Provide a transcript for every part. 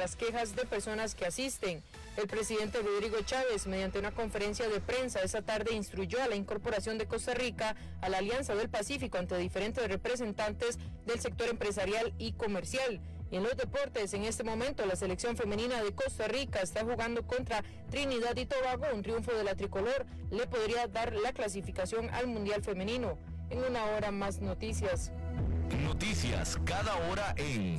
tras quejas de personas que asisten. El presidente Rodrigo Chávez, mediante una conferencia de prensa esa tarde, instruyó a la incorporación de Costa Rica a la Alianza del Pacífico ante diferentes representantes del sector empresarial y comercial. Y en los deportes, en este momento, la selección femenina de Costa Rica está jugando contra Trinidad y Tobago. Un triunfo de la tricolor le podría dar la clasificación al Mundial Femenino. En una hora más noticias. Noticias cada hora en...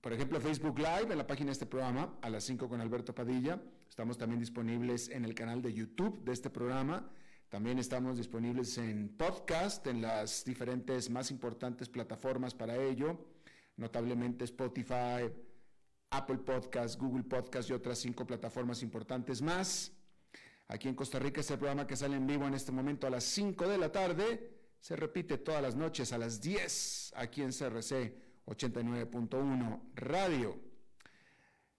por ejemplo, Facebook Live, en la página de este programa, a las 5 con Alberto Padilla. Estamos también disponibles en el canal de YouTube de este programa. También estamos disponibles en podcast, en las diferentes más importantes plataformas para ello, notablemente Spotify, Apple Podcast, Google Podcast y otras cinco plataformas importantes más. Aquí en Costa Rica es el programa que sale en vivo en este momento a las 5 de la tarde. Se repite todas las noches a las 10 aquí en CRC 89.1 Radio.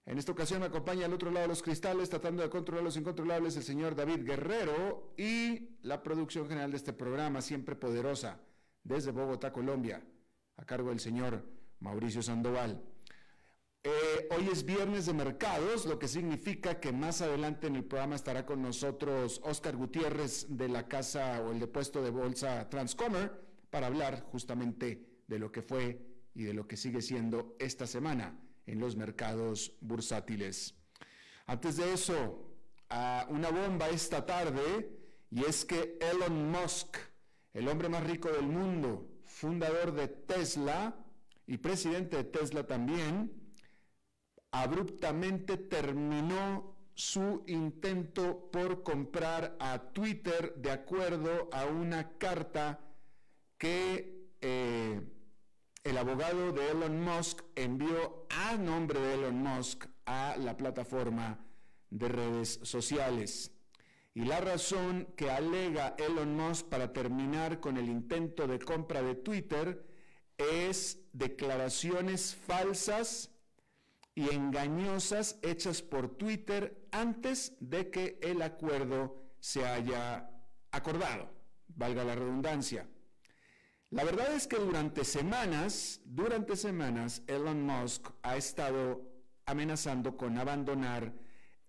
En esta ocasión me acompaña al otro lado de los cristales, tratando de controlar los incontrolables, el señor David Guerrero y la producción general de este programa, siempre poderosa, desde Bogotá, Colombia, a cargo del señor Mauricio Sandoval. Eh, hoy es viernes de mercados, lo que significa que más adelante en el programa estará con nosotros Oscar Gutiérrez de la casa o el depuesto de bolsa Transcomer para hablar justamente de lo que fue y de lo que sigue siendo esta semana en los mercados bursátiles. Antes de eso, una bomba esta tarde y es que Elon Musk, el hombre más rico del mundo, fundador de Tesla y presidente de Tesla también, abruptamente terminó su intento por comprar a Twitter de acuerdo a una carta que eh, el abogado de Elon Musk envió a nombre de Elon Musk a la plataforma de redes sociales. Y la razón que alega Elon Musk para terminar con el intento de compra de Twitter es declaraciones falsas y engañosas hechas por Twitter antes de que el acuerdo se haya acordado, valga la redundancia. La verdad es que durante semanas, durante semanas, Elon Musk ha estado amenazando con abandonar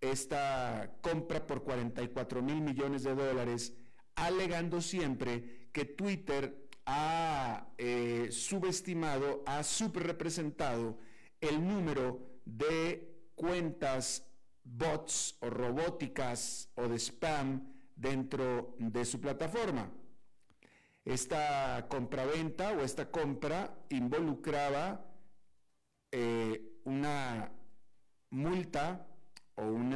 esta compra por 44 mil millones de dólares, alegando siempre que Twitter ha eh, subestimado, ha subrepresentado el número de cuentas bots o robóticas o de spam dentro de su plataforma. Esta compraventa o esta compra involucraba eh, una multa o un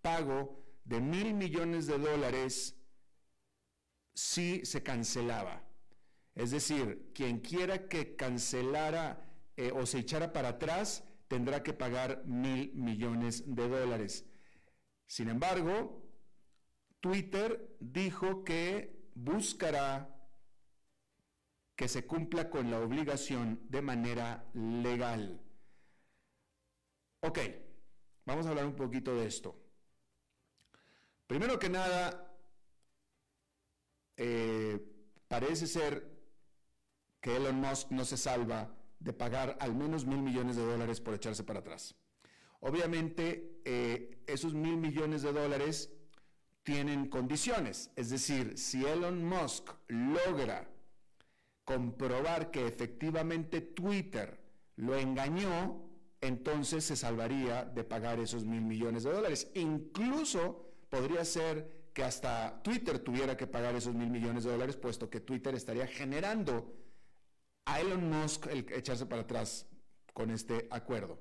pago de mil millones de dólares si se cancelaba. Es decir, quien quiera que cancelara eh, o se echara para atrás tendrá que pagar mil millones de dólares. Sin embargo, Twitter dijo que buscará que se cumpla con la obligación de manera legal. Ok, vamos a hablar un poquito de esto. Primero que nada, eh, parece ser que Elon Musk no se salva de pagar al menos mil millones de dólares por echarse para atrás. Obviamente, eh, esos mil millones de dólares tienen condiciones, es decir, si Elon Musk logra comprobar que efectivamente Twitter lo engañó, entonces se salvaría de pagar esos mil millones de dólares. Incluso podría ser que hasta Twitter tuviera que pagar esos mil millones de dólares, puesto que Twitter estaría generando a Elon Musk el echarse para atrás con este acuerdo.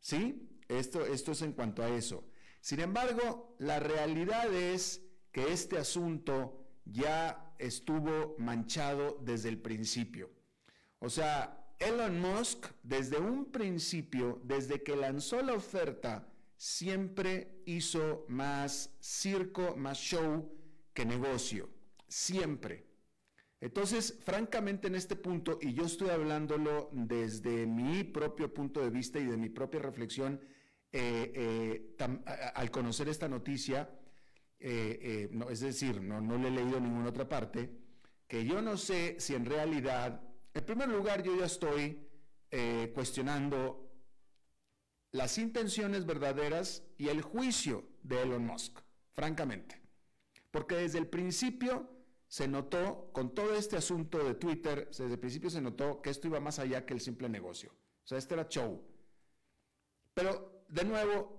¿Sí? Esto, esto es en cuanto a eso. Sin embargo, la realidad es que este asunto ya estuvo manchado desde el principio. O sea, Elon Musk desde un principio, desde que lanzó la oferta, siempre hizo más circo, más show que negocio. Siempre. Entonces, francamente en este punto, y yo estoy hablándolo desde mi propio punto de vista y de mi propia reflexión, eh, eh, al conocer esta noticia, eh, no, es decir, no, no le he leído ninguna otra parte, que yo no sé si en realidad, en primer lugar, yo ya estoy cuestionando las intenciones verdaderas y el juicio de Elon Musk, francamente. Porque desde el principio se notó, con todo este asunto de Twitter, desde el principio se notó que esto iba más allá que el simple negocio. O sea, este era show. Pero, de nuevo,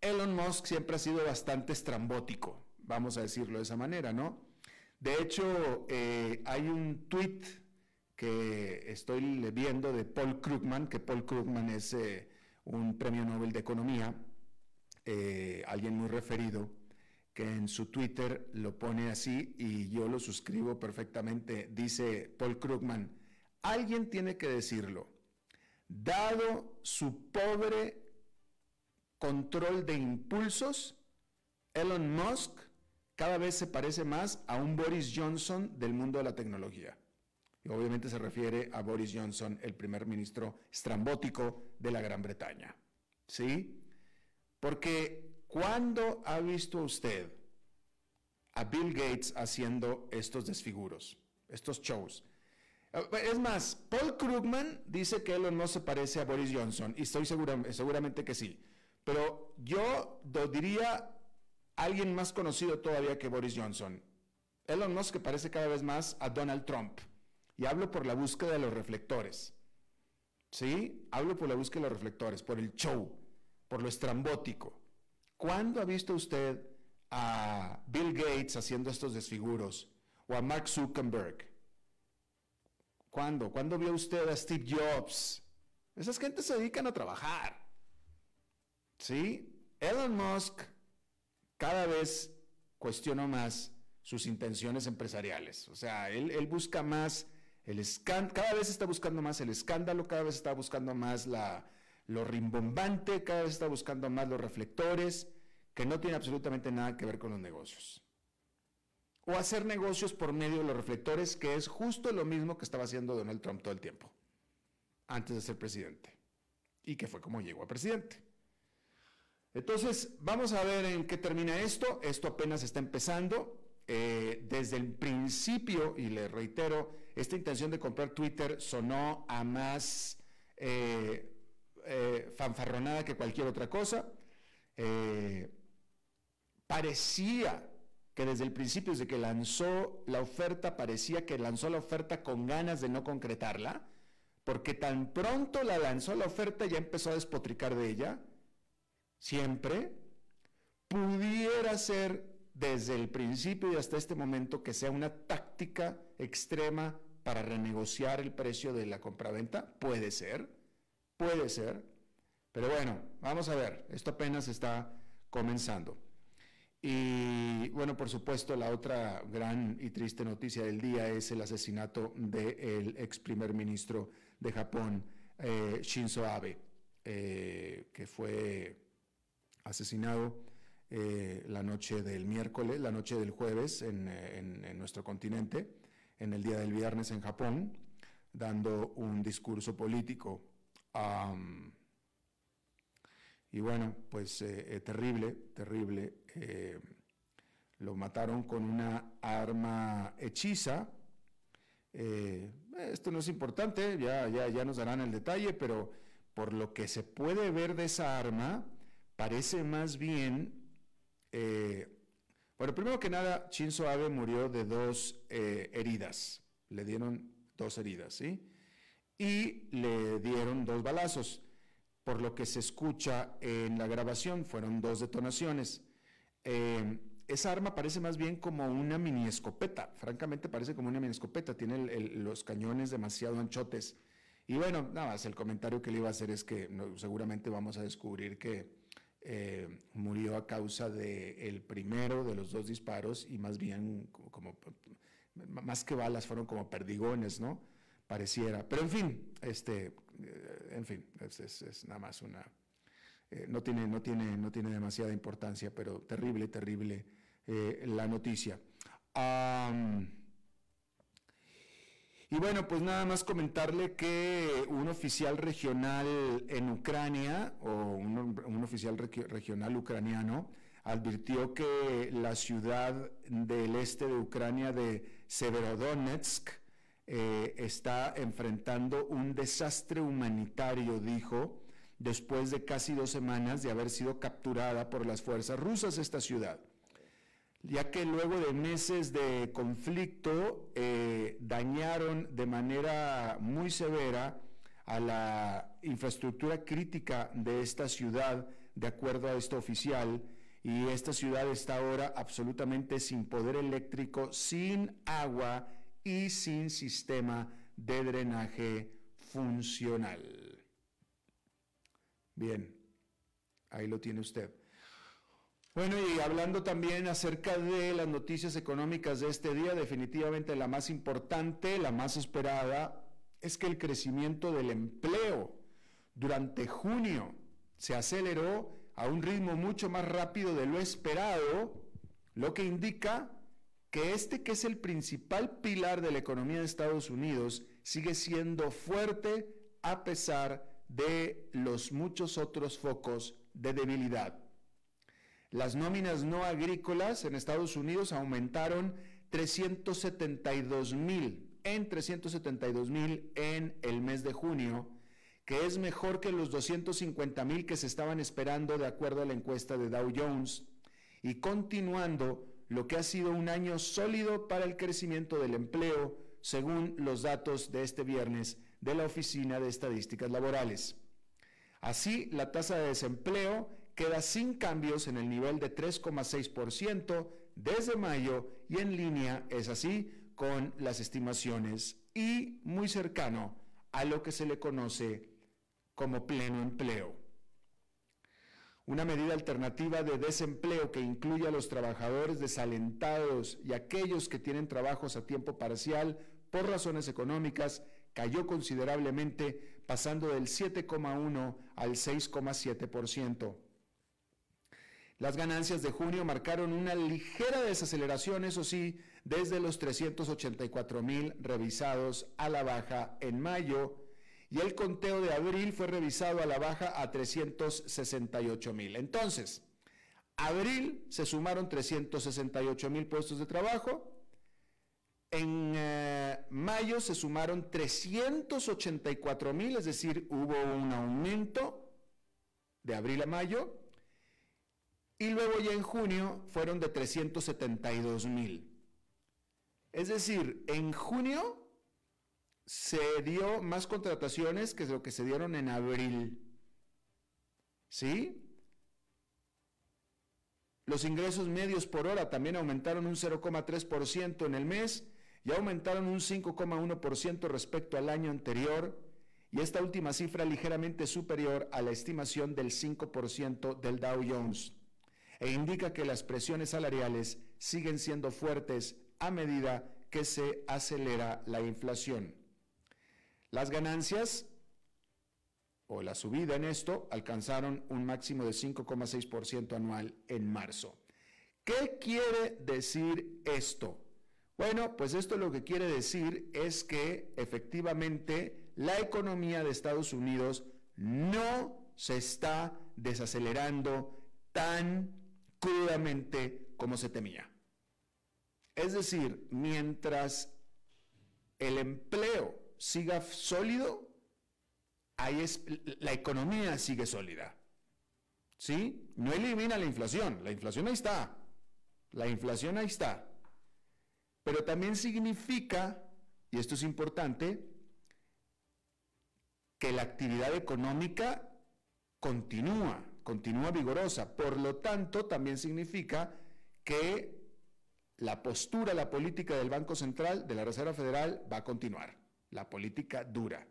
Elon Musk siempre ha sido bastante estrambótico, vamos a decirlo de esa manera, ¿no? De hecho, eh, hay un tweet que estoy viendo de Paul Krugman, que Paul Krugman es eh, un premio Nobel de Economía, eh, alguien muy referido, que en su Twitter lo pone así y yo lo suscribo perfectamente. Dice Paul Krugman, alguien tiene que decirlo. Dado su pobre control de impulsos, Elon Musk cada vez se parece más a un Boris Johnson del mundo de la tecnología. Y obviamente se refiere a Boris Johnson, el primer ministro estrambótico de la Gran Bretaña. ¿Sí? Porque ¿Cuándo ha visto usted a Bill Gates haciendo estos desfiguros, estos shows? Es más, Paul Krugman dice que Elon no se parece a Boris Johnson, y estoy segura, seguramente que sí. Pero yo diría alguien más conocido todavía que Boris Johnson. Elon Musk parece cada vez más a Donald Trump. Y hablo por la búsqueda de los reflectores. ¿Sí? Hablo por la búsqueda de los reflectores, por el show, por lo estrambótico. ¿Cuándo ha visto usted a Bill Gates haciendo estos desfiguros? ¿O a Mark Zuckerberg? ¿Cuándo? ¿Cuándo vio usted a Steve Jobs? Esas gentes se dedican a trabajar. ¿Sí? Elon Musk cada vez cuestiona más sus intenciones empresariales. O sea, él, busca más el escándalo, cada vez está buscando más el escándalo, cada vez está buscando más la, lo rimbombante, cada vez está buscando más los reflectores, que no tiene absolutamente nada que ver con los negocios. O hacer negocios por medio de los reflectores, que es justo lo mismo que estaba haciendo Donald Trump todo el tiempo, antes de ser presidente, y que fue como llegó a presidente. Entonces, vamos a ver en qué termina esto. Esto apenas está empezando. Eh, desde el principio, y le reitero, esta intención de comprar Twitter sonó a más eh, eh, fanfarronada que cualquier otra cosa. Parecía que desde el principio, desde que lanzó la oferta, parecía que lanzó la oferta con ganas de no concretarla, porque tan pronto la lanzó la oferta ya empezó a despotricar de ella, siempre, pudiera ser desde el principio y hasta este momento que sea una táctica extrema para renegociar el precio de la compraventa, puede ser, Puede ser. Pero bueno, vamos a ver, esto apenas está comenzando. Y bueno, por supuesto, la otra gran y triste noticia del día es el asesinato del ex primer ministro de Japón, eh, Shinzo Abe, eh, que fue asesinado eh, la noche del miércoles, la noche del jueves en, nuestro continente, en el día del viernes en Japón, dando un discurso político. y bueno, pues terrible, terrible eh, lo mataron con una arma hechiza. Eh, esto no es importante, ya, ya, ya nos darán el detalle, pero por lo que se puede ver de esa arma, parece más bien... Eh, bueno, primero que nada, Shinzo Abe murió de dos heridas. Le dieron dos heridas, ¿sí? Y le dieron dos balazos. Por lo que se escucha en la grabación, fueron dos detonaciones. Eh, esa arma parece más bien como una mini escopeta, francamente parece como una mini escopeta, tiene los cañones demasiado anchotes. Y bueno, nada más el comentario que le iba a hacer es que seguramente vamos a descubrir que eh, murió a causa del primero de los dos disparos y más bien como, más que balas fueron como perdigones, ¿no? Pareciera. Pero en fin, este, eh, en fin, es nada más una, eh, no, tiene, no, tiene, no tiene demasiada importancia, pero terrible, terrible la noticia. Y bueno, pues nada más comentarle que un oficial regional en Ucrania, o un, oficial regional ucraniano, advirtió que la ciudad del este de Ucrania de Severodonetsk eh, está enfrentando un desastre humanitario, dijo, después de casi dos semanas de haber sido capturada por las fuerzas rusas esta ciudad, ya que luego de meses de conflicto eh, dañaron de manera muy severa a la infraestructura crítica de esta ciudad, de acuerdo a este oficial, y esta ciudad está ahora absolutamente sin poder eléctrico, sin agua y sin sistema de drenaje funcional. Bien, ahí lo tiene usted. Bueno, y hablando también acerca de las noticias económicas de este día, definitivamente la más importante, la más esperada, es que el crecimiento del empleo durante junio se aceleró a un ritmo mucho más rápido de lo esperado, lo que indica que este que es el principal pilar de la economía de Estados Unidos sigue siendo fuerte a pesar de los muchos otros focos de debilidad. Las nóminas no agrícolas en Estados Unidos aumentaron 372 mil, en 372 mil en el mes de junio, que es mejor que los 250 mil que se estaban esperando de acuerdo a la encuesta de Dow Jones, y continuando lo que ha sido un año sólido para el crecimiento del empleo, según los datos de este viernes de la Oficina de Estadísticas Laborales. Así, la tasa de desempleo queda sin cambios en el nivel de 3,6% desde mayo y en línea, es así, con las estimaciones y muy cercano a lo que se le conoce como pleno empleo. Una medida alternativa de desempleo que incluye a los trabajadores desalentados y aquellos que tienen trabajos a tiempo parcial por razones económicas cayó considerablemente, pasando del 7,1 al 6,7%. Las ganancias de junio marcaron una ligera desaceleración, eso sí, desde los 384 mil revisados a la baja en mayo y el conteo de abril fue revisado a la baja a 368 mil. Entonces, abril se sumaron 368 mil puestos de trabajo, en eh, mayo se sumaron 384 mil, es decir, hubo un aumento de abril a mayo. Y luego ya en junio fueron de 372 mil. Es decir, en junio se dio más contrataciones que lo que se dieron en abril. ¿Sí? Los ingresos medios por hora también aumentaron un 0,3% en el mes y aumentaron un 5,1% respecto al año anterior, y esta última cifra ligeramente superior a la estimación del 5% del Dow Jones. E indica que las presiones salariales siguen siendo fuertes a medida que se acelera la inflación. Las ganancias o la subida en esto alcanzaron un máximo de 5,6% anual en marzo. ¿Qué quiere decir esto? Bueno, pues esto lo que quiere decir es que efectivamente la economía de Estados Unidos no se está desacelerando tan crudamente como se temía. Es decir, mientras el empleo siga sólido, ahí es, la economía sigue sólida. ¿Sí? No elimina la inflación, la inflación ahí está. La inflación ahí está. Pero también significa, y esto es importante, que la actividad económica continúa, continúa vigorosa. Por lo tanto, también significa que la postura, la política del Banco Central, de la Reserva Federal, va a continuar. La política dura.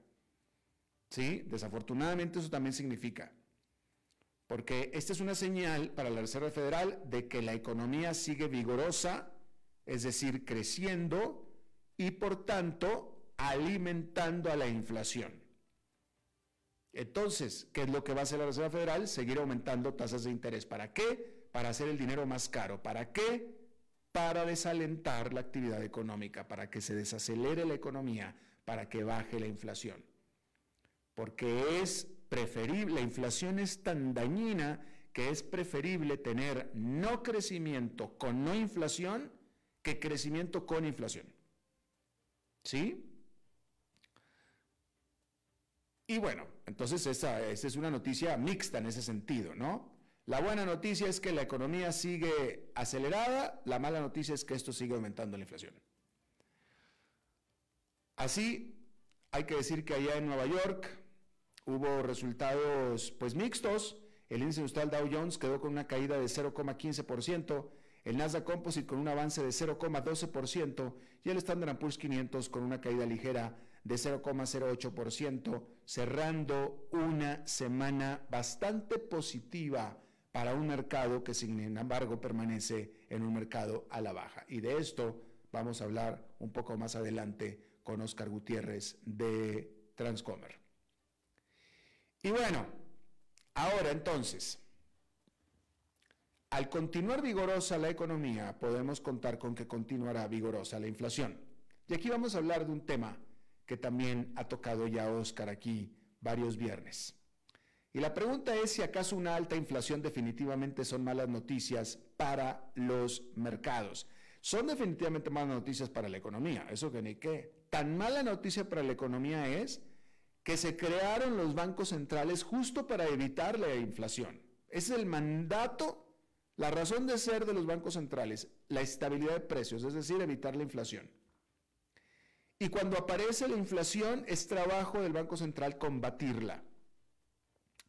¿Sí? Desafortunadamente eso también significa. Porque esta es una señal para la Reserva Federal de que la economía sigue vigorosa, es decir, creciendo y por tanto alimentando a la inflación. Entonces, ¿qué es lo que va a hacer la Reserva Federal? Seguir aumentando tasas de interés. ¿Para qué? Para hacer el dinero más caro. ¿Para qué? Para desalentar la actividad económica, para que se desacelere la economía, para que baje la inflación. Porque es preferible, la inflación es tan dañina que es preferible tener no crecimiento con no inflación que crecimiento con inflación. ¿Sí? Y bueno, entonces esa, esa, es una noticia mixta en ese sentido, ¿no? La buena noticia es que la economía sigue acelerada, la mala noticia es que esto sigue aumentando la inflación. Así, hay que decir que allá en Nueva York, hubo resultados pues mixtos. El índice industrial Dow Jones quedó con una caída de 0,15%, el Nasdaq Composite con un avance de 0,12% y el Standard Poor's 500 con una caída ligera de 0,08%, cerrando una semana bastante positiva para un mercado que sin embargo permanece en un mercado a la baja. Y de esto vamos a hablar un poco más adelante con Oscar Gutiérrez de Transcomer. Y bueno, ahora entonces, al continuar vigorosa la economía, podemos contar con que continuará vigorosa la inflación. Y aquí vamos a hablar de un tema que también ha tocado ya Oscar aquí varios viernes. Y la pregunta es si acaso una alta inflación definitivamente son malas noticias para los mercados. Son definitivamente malas noticias para la economía, eso que ni qué. Tan mala noticia para la economía es que se crearon los bancos centrales justo para evitar la inflación. es el mandato, la razón de ser de los bancos centrales, la estabilidad de precios, es decir, evitar la inflación. Y cuando aparece la inflación es trabajo del Banco Central combatirla.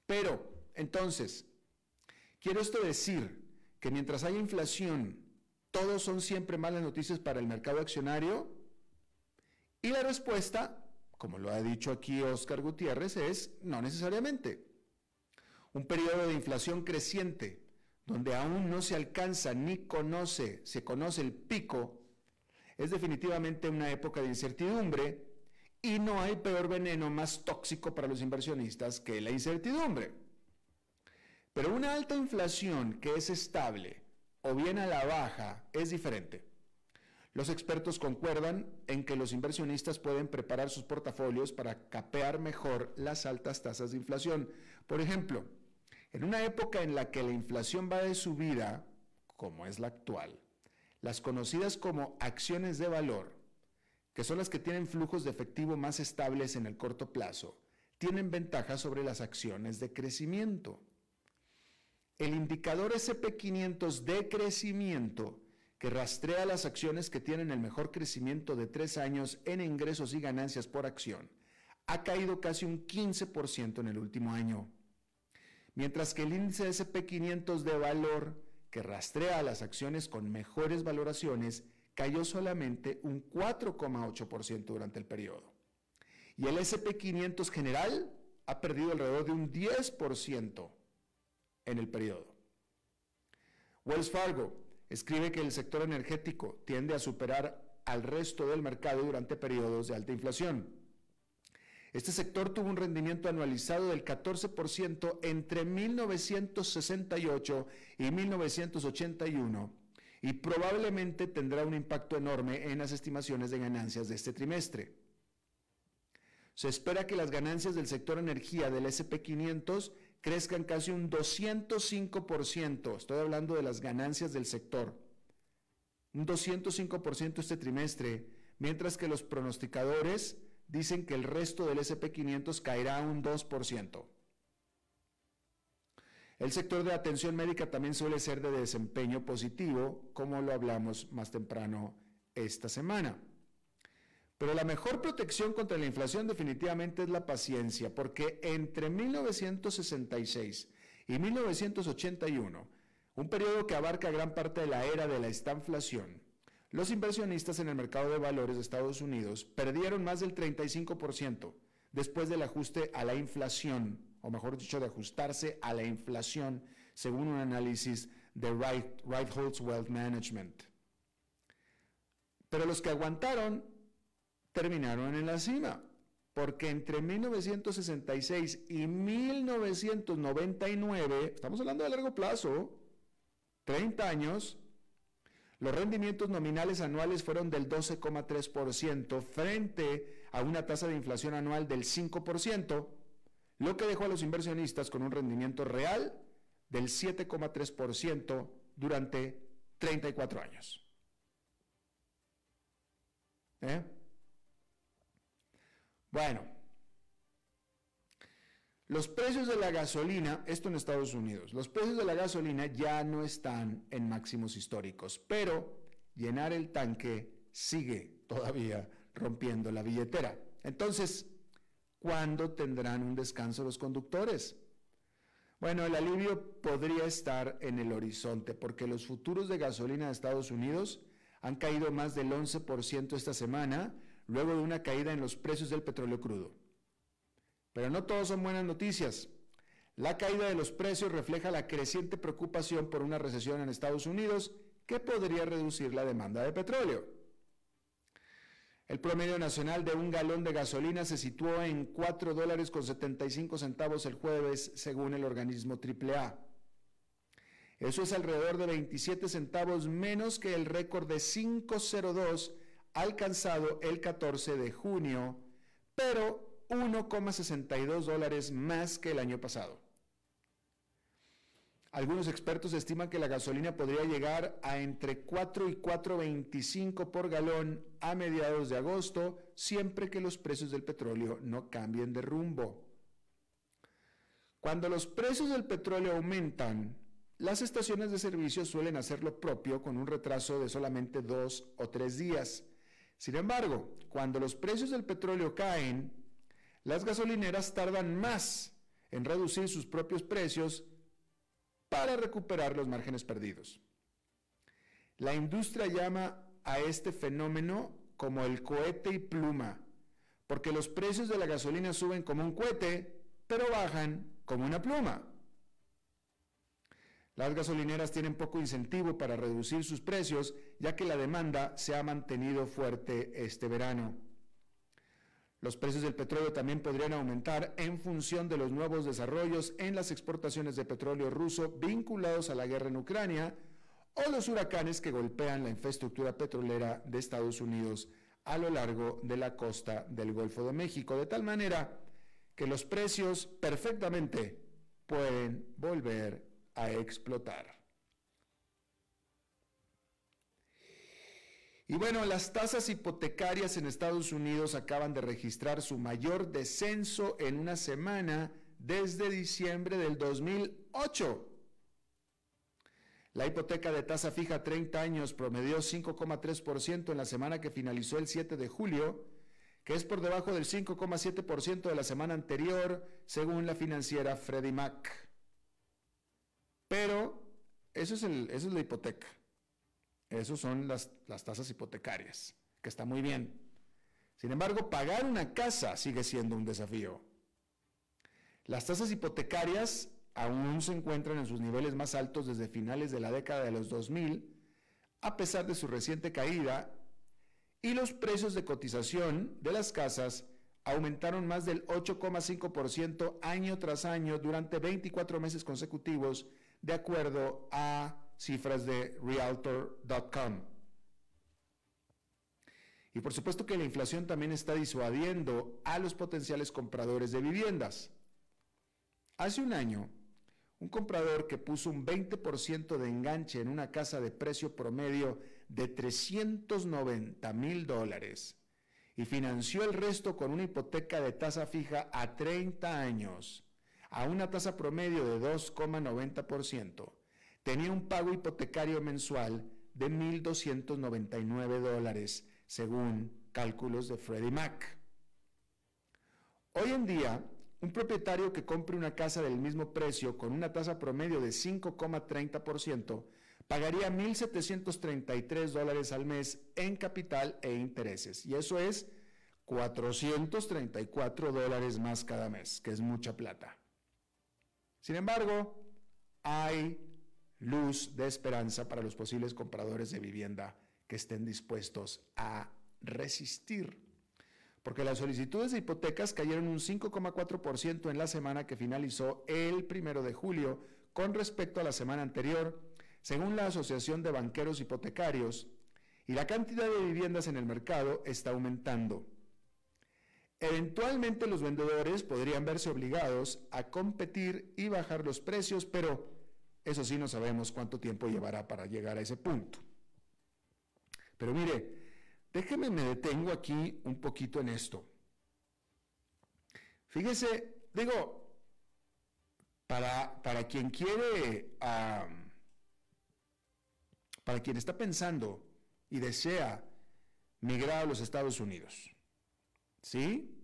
Pero, entonces, quiero esto decir que mientras haya inflación, todos son siempre malas noticias para el mercado accionario. Y la respuesta como lo ha dicho aquí Oscar Gutiérrez, es no necesariamente. Un periodo de inflación creciente, donde aún no se alcanza ni conoce, se conoce el pico, es definitivamente una época de incertidumbre y no hay peor veneno más tóxico para los inversionistas que la incertidumbre. Pero una alta inflación que es estable o bien a la baja es diferente. Los expertos concuerdan en que los inversionistas pueden preparar sus portafolios para capear mejor las altas tasas de inflación. Por ejemplo, en una época en la que la inflación va de subida, como es la actual, las conocidas como acciones de valor, que son las que tienen flujos de efectivo más estables en el corto plazo, tienen ventaja sobre las acciones de crecimiento. El indicador SP500 de crecimiento que rastrea las acciones que tienen el mejor crecimiento de tres años en ingresos y ganancias por acción, ha caído casi un 15% en el último año. Mientras que el índice SP500 de valor, que rastrea las acciones con mejores valoraciones, cayó solamente un 4,8% durante el periodo. Y el SP500 general ha perdido alrededor de un 10% en el periodo. Wells Fargo escribe que el sector energético tiende a superar al resto del mercado durante periodos de alta inflación. Este sector tuvo un rendimiento anualizado del 14% entre 1968 y 1981 y probablemente tendrá un impacto enorme en las estimaciones de ganancias de este trimestre. Se espera que las ganancias del sector energía del SP500 crezcan casi un 205%. Estoy hablando de las ganancias del sector. Un 205% este trimestre, mientras que los pronosticadores dicen que el resto del SP500 caerá un 2%. El sector de atención médica también suele ser de desempeño positivo, como lo hablamos más temprano esta semana. Pero la mejor protección contra la inflación definitivamente es la paciencia, porque entre 1966 y 1981, un periodo que abarca gran parte de la era de la estanflación, los inversionistas en el mercado de valores de Estados Unidos perdieron más del 35% después del ajuste a la inflación, o mejor dicho, de ajustarse a la inflación, según un análisis de Right, right Holds Wealth Management. Pero los que aguantaron terminaron en la cima, porque entre 1966 y 1999, estamos hablando de largo plazo, 30 años, los rendimientos nominales anuales fueron del 12,3% frente a una tasa de inflación anual del 5%, lo que dejó a los inversionistas con un rendimiento real del 7,3% durante 34 años. ¿Eh? Bueno, los precios de la gasolina, esto en Estados Unidos, los precios de la gasolina ya no están en máximos históricos, pero llenar el tanque sigue todavía rompiendo la billetera. Entonces, ¿cuándo tendrán un descanso los conductores? Bueno, el alivio podría estar en el horizonte porque los futuros de gasolina de Estados Unidos han caído más del 11% esta semana luego de una caída en los precios del petróleo crudo. Pero no todos son buenas noticias. La caída de los precios refleja la creciente preocupación por una recesión en Estados Unidos que podría reducir la demanda de petróleo. El promedio nacional de un galón de gasolina se situó en 4 dólares con 75 centavos el jueves, según el organismo AAA. Eso es alrededor de 27 centavos menos que el récord de 502 alcanzado el 14 de junio, pero 1,62 dólares más que el año pasado. Algunos expertos estiman que la gasolina podría llegar a entre 4 y 4.25 por galón a mediados de agosto, siempre que los precios del petróleo no cambien de rumbo. Cuando los precios del petróleo aumentan, las estaciones de servicio suelen hacer lo propio con un retraso de solamente dos o tres días. Sin embargo, cuando los precios del petróleo caen, las gasolineras tardan más en reducir sus propios precios para recuperar los márgenes perdidos. La industria llama a este fenómeno como el cohete y pluma, porque los precios de la gasolina suben como un cohete, pero bajan como una pluma. Las gasolineras tienen poco incentivo para reducir sus precios, ya que la demanda se ha mantenido fuerte este verano. Los precios del petróleo también podrían aumentar en función de los nuevos desarrollos en las exportaciones de petróleo ruso vinculados a la guerra en Ucrania o los huracanes que golpean la infraestructura petrolera de Estados Unidos a lo largo de la costa del Golfo de México, de tal manera que los precios perfectamente pueden volver a explotar. Y bueno, las tasas hipotecarias en Estados Unidos acaban de registrar su mayor descenso en una semana desde diciembre del 2008. La hipoteca de tasa fija 30 años promedió 5,3% en la semana que finalizó el 7 de julio, que es por debajo del 5,7% de la semana anterior, según la financiera Freddie Mac. Pero eso es, eso es la hipoteca. Esas son las, tasas hipotecarias, que está muy bien. Sin embargo, pagar una casa sigue siendo un desafío. Las tasas hipotecarias aún se encuentran en sus niveles más altos desde finales de la década de los 2000, a pesar de su reciente caída, y los precios de cotización de las casas aumentaron más del 8,5% año tras año durante 24 meses consecutivos, de acuerdo a cifras de realtor.com. Y por supuesto que la inflación también está disuadiendo a los potenciales compradores de viviendas. Hace un año, un comprador que puso un 20% de enganche en una casa de precio promedio de 390 mil dólares y financió el resto con una hipoteca de tasa fija a 30 años, a una tasa promedio de 2,90%, tenía un pago hipotecario mensual de 1.299 dólares según cálculos de Freddie Mac. Hoy en día, un propietario que compre una casa del mismo precio con una tasa promedio de 5,30% pagaría 1.733 dólares al mes en capital e intereses. Y eso es 434 dólares más cada mes, que es mucha plata. Sin embargo, hay luz de esperanza para los posibles compradores de vivienda que estén dispuestos a resistir. Porque las solicitudes de hipotecas cayeron un 5,4% en la semana que finalizó el primero de julio con respecto a la semana anterior, según la Asociación de Banqueros Hipotecarios, y la cantidad de viviendas en el mercado está aumentando. Eventualmente los vendedores podrían verse obligados a competir y bajar los precios, pero eso sí no sabemos cuánto tiempo llevará para llegar a ese punto. Pero mire, déjeme me detengo aquí un poquito en esto. Fíjese, digo, para, para quien quiere, para quien está pensando y desea migrar a los Estados Unidos, ¿sí?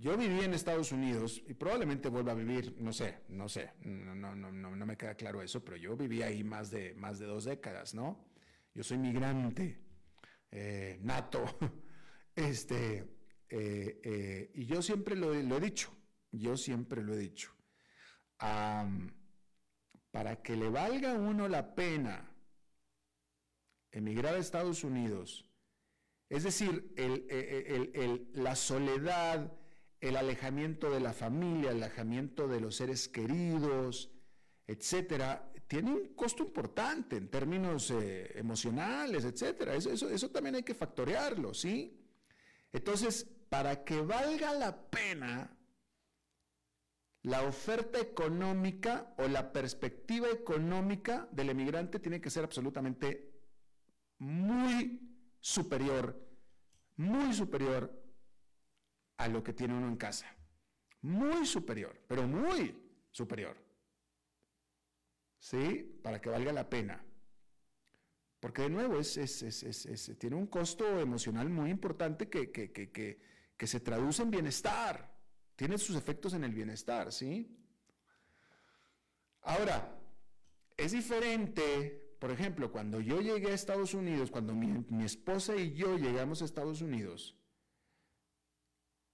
Yo viví en Estados Unidos y probablemente vuelva a vivir, no sé, no sé, no, no, no, no me queda claro eso, pero yo viví ahí más de, más de dos décadas, ¿no? yo soy migrante, eh, nato, este, eh, eh, y yo siempre lo, he dicho, yo siempre lo he dicho. para que le valga a uno la pena emigrar a Estados Unidos, es decir, la soledad, el alejamiento de la familia, el alejamiento de los seres queridos, etcétera, tiene un costo importante en términos eh, emocionales, etcétera. Eso, eso, eso también hay que factorearlo, ¿sí? Entonces, para que valga la pena la oferta económica o la perspectiva económica del emigrante tiene que ser absolutamente muy superior, muy superior a lo que tiene uno en casa. Muy superior, pero muy superior. ¿sí? Para que valga la pena. Porque de nuevo, es, tiene un costo emocional muy importante que, que, se traduce en bienestar, tiene sus efectos en el bienestar, ¿sí? Ahora, es diferente, por ejemplo, cuando yo llegué a Estados Unidos, cuando mi, mi esposa y yo llegamos a Estados Unidos,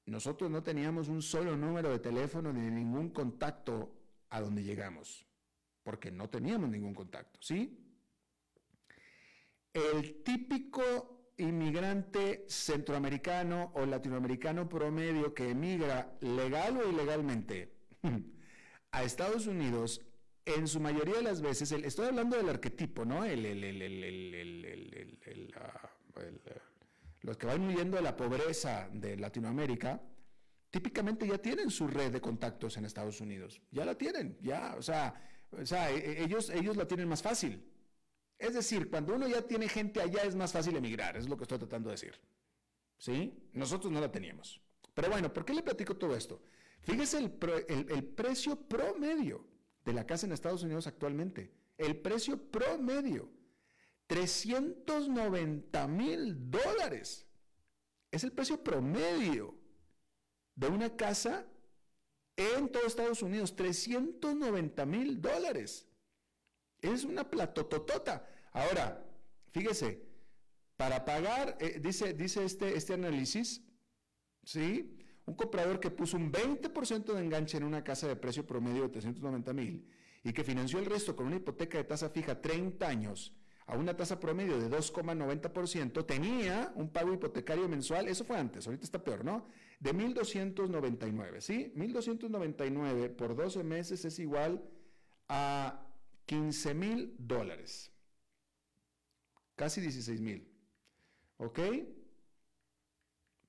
nosotros no teníamos un solo número de teléfono ni ningún contacto a donde llegamos porque no teníamos ningún contacto, ¿sí? El típico inmigrante centroamericano o latinoamericano promedio que emigra legal o ilegalmente a Estados Unidos, en su mayoría de las veces, estoy hablando del arquetipo, ¿no? Los que van huyendo de la pobreza de Latinoamérica, típicamente ya tienen su red de contactos en Estados Unidos, ya la tienen, ya, o sea, e, e, ellos, ellos la tienen más fácil. Es decir, cuando uno ya tiene gente allá es más fácil emigrar, es lo que estoy tratando de decir. ¿Sí? Nosotros no la teníamos. Pero bueno, ¿por qué le platico todo esto? Fíjese el, el precio promedio de la casa en Estados Unidos actualmente. El precio promedio, 390 mil dólares. Es el precio promedio de una casa en todo Estados Unidos, 390 mil dólares. Es una platototota. Ahora, fíjese, para pagar, eh, dice, dice este, este análisis, ¿sí? Un comprador que puso un 20% de enganche en una casa de precio promedio de 390 mil y que financió el resto con una hipoteca de tasa fija 30 años a una tasa promedio de 2,90%, tenía un pago hipotecario mensual, eso fue antes, ahorita está peor, ¿no? De 1.299, ¿sí? 1.299 por 12 meses es igual a 15 mil dólares. Casi 16 mil. ¿Ok?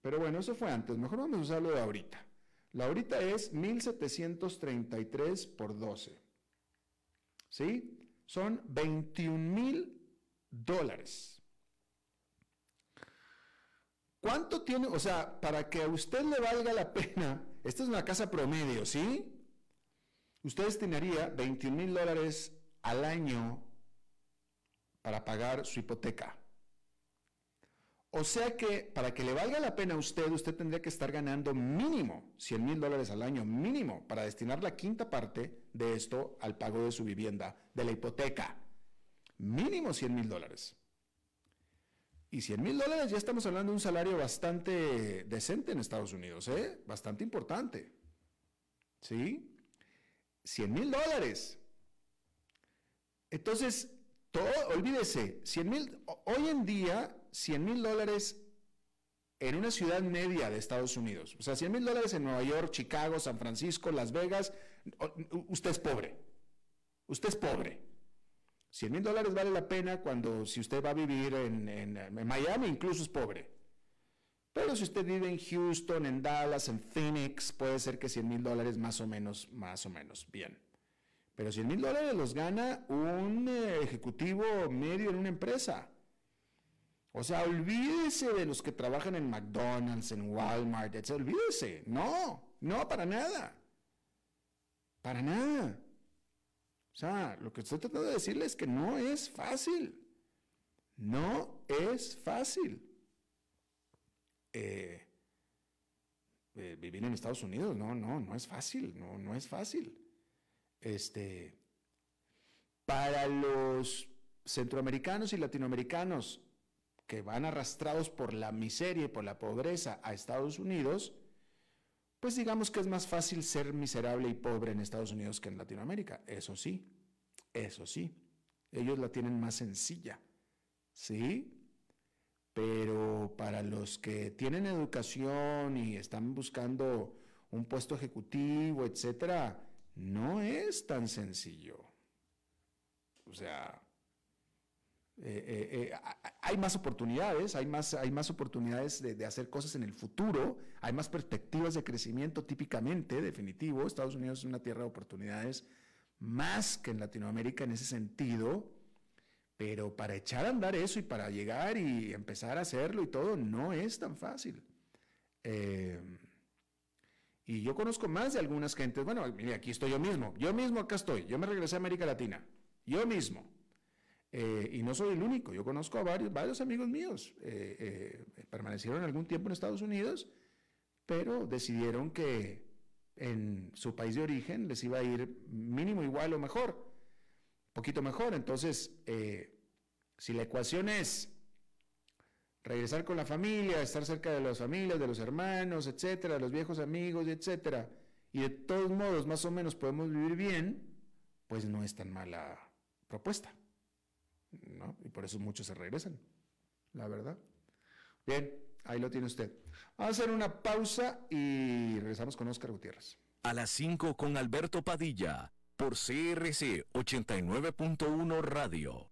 Pero bueno, eso fue antes. Mejor vamos a usarlo de ahorita. La ahorita es 1733 por 12. ¿Sí? Son 21 mil dólares. ¿Cuánto tiene? O sea, para que a usted le valga la pena, esta es una casa promedio, ¿sí? Usted destinaría 21 mil dólares al año para pagar su hipoteca. O sea que para que le valga la pena a usted, usted tendría que estar ganando mínimo 100 mil dólares al año, mínimo, para destinar la quinta parte de esto al pago de su vivienda, de la hipoteca. Mínimo 100 mil dólares. Y 100 mil dólares ya estamos hablando de un salario bastante decente en Estados Unidos, ¿eh? Bastante importante. ¿Sí? 100 mil dólares. Entonces, todo, olvídese, 100 mil, hoy en día 100 mil dólares en una ciudad media de Estados Unidos, o sea, 100 mil dólares en Nueva York, Chicago, San Francisco, Las Vegas, usted es pobre. Usted es pobre. 100 mil dólares vale la pena cuando si usted va a vivir en, Miami, incluso es pobre. Pero si usted vive en Houston, en Dallas, en Phoenix, puede ser que 100 mil dólares más o menos, más o menos, bien. Pero 100 mil dólares los gana un eh, ejecutivo medio en una empresa. O sea, olvídese de los que trabajan en McDonald's, en Walmart, etc. Olvídese. No, no, para nada. Para nada. O sea, lo que estoy tratando de decirle es que no es fácil. No es fácil. Eh, eh, vivir en Estados Unidos, no, no, no es fácil, no, no es fácil. Este, para los centroamericanos y latinoamericanos que van arrastrados por la miseria y por la pobreza a Estados Unidos, pues digamos que es más fácil ser miserable y pobre en Estados Unidos que en Latinoamérica. Eso sí, eso sí, ellos la tienen más sencilla, ¿sí? Pero para los que tienen educación y están buscando un puesto ejecutivo, etcétera, no es tan sencillo. O sea, eh, eh, eh, hay más oportunidades, hay más, hay más oportunidades de, hacer cosas en el futuro, hay más perspectivas de crecimiento típicamente, definitivo. Estados Unidos es una tierra de oportunidades más que en Latinoamérica en ese sentido, pero para echar a andar eso y para llegar y empezar a hacerlo y todo, no es tan fácil. y yo conozco más de algunas gentes, bueno, aquí estoy yo mismo, yo mismo acá estoy, yo me regresé a América Latina, yo mismo eh, y no soy el único, yo conozco a varios, varios amigos míos, eh, eh, permanecieron algún tiempo en Estados Unidos, pero decidieron que en su país de origen les iba a ir mínimo igual o mejor, poquito mejor. Entonces, si la ecuación es regresar con la familia, estar cerca de las familias, de los hermanos, etcétera, de los viejos amigos, etcétera, y de todos modos más o menos podemos vivir bien, pues no es tan mala propuesta. Y por eso muchos se regresan, la verdad. Bien, ahí lo tiene usted. Vamos a hacer una pausa y regresamos con Oscar Gutiérrez. A las 5 con Alberto Padilla, por CRC 89.1 Radio.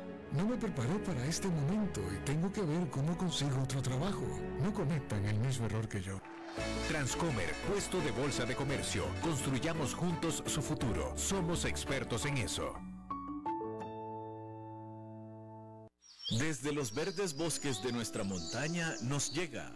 No me preparé para este momento y tengo que ver cómo consigo otro trabajo. No cometan el mismo error que yo. Transcomer, puesto de bolsa de comercio. Construyamos juntos su futuro. Somos expertos en eso. Desde los verdes bosques de nuestra montaña nos llega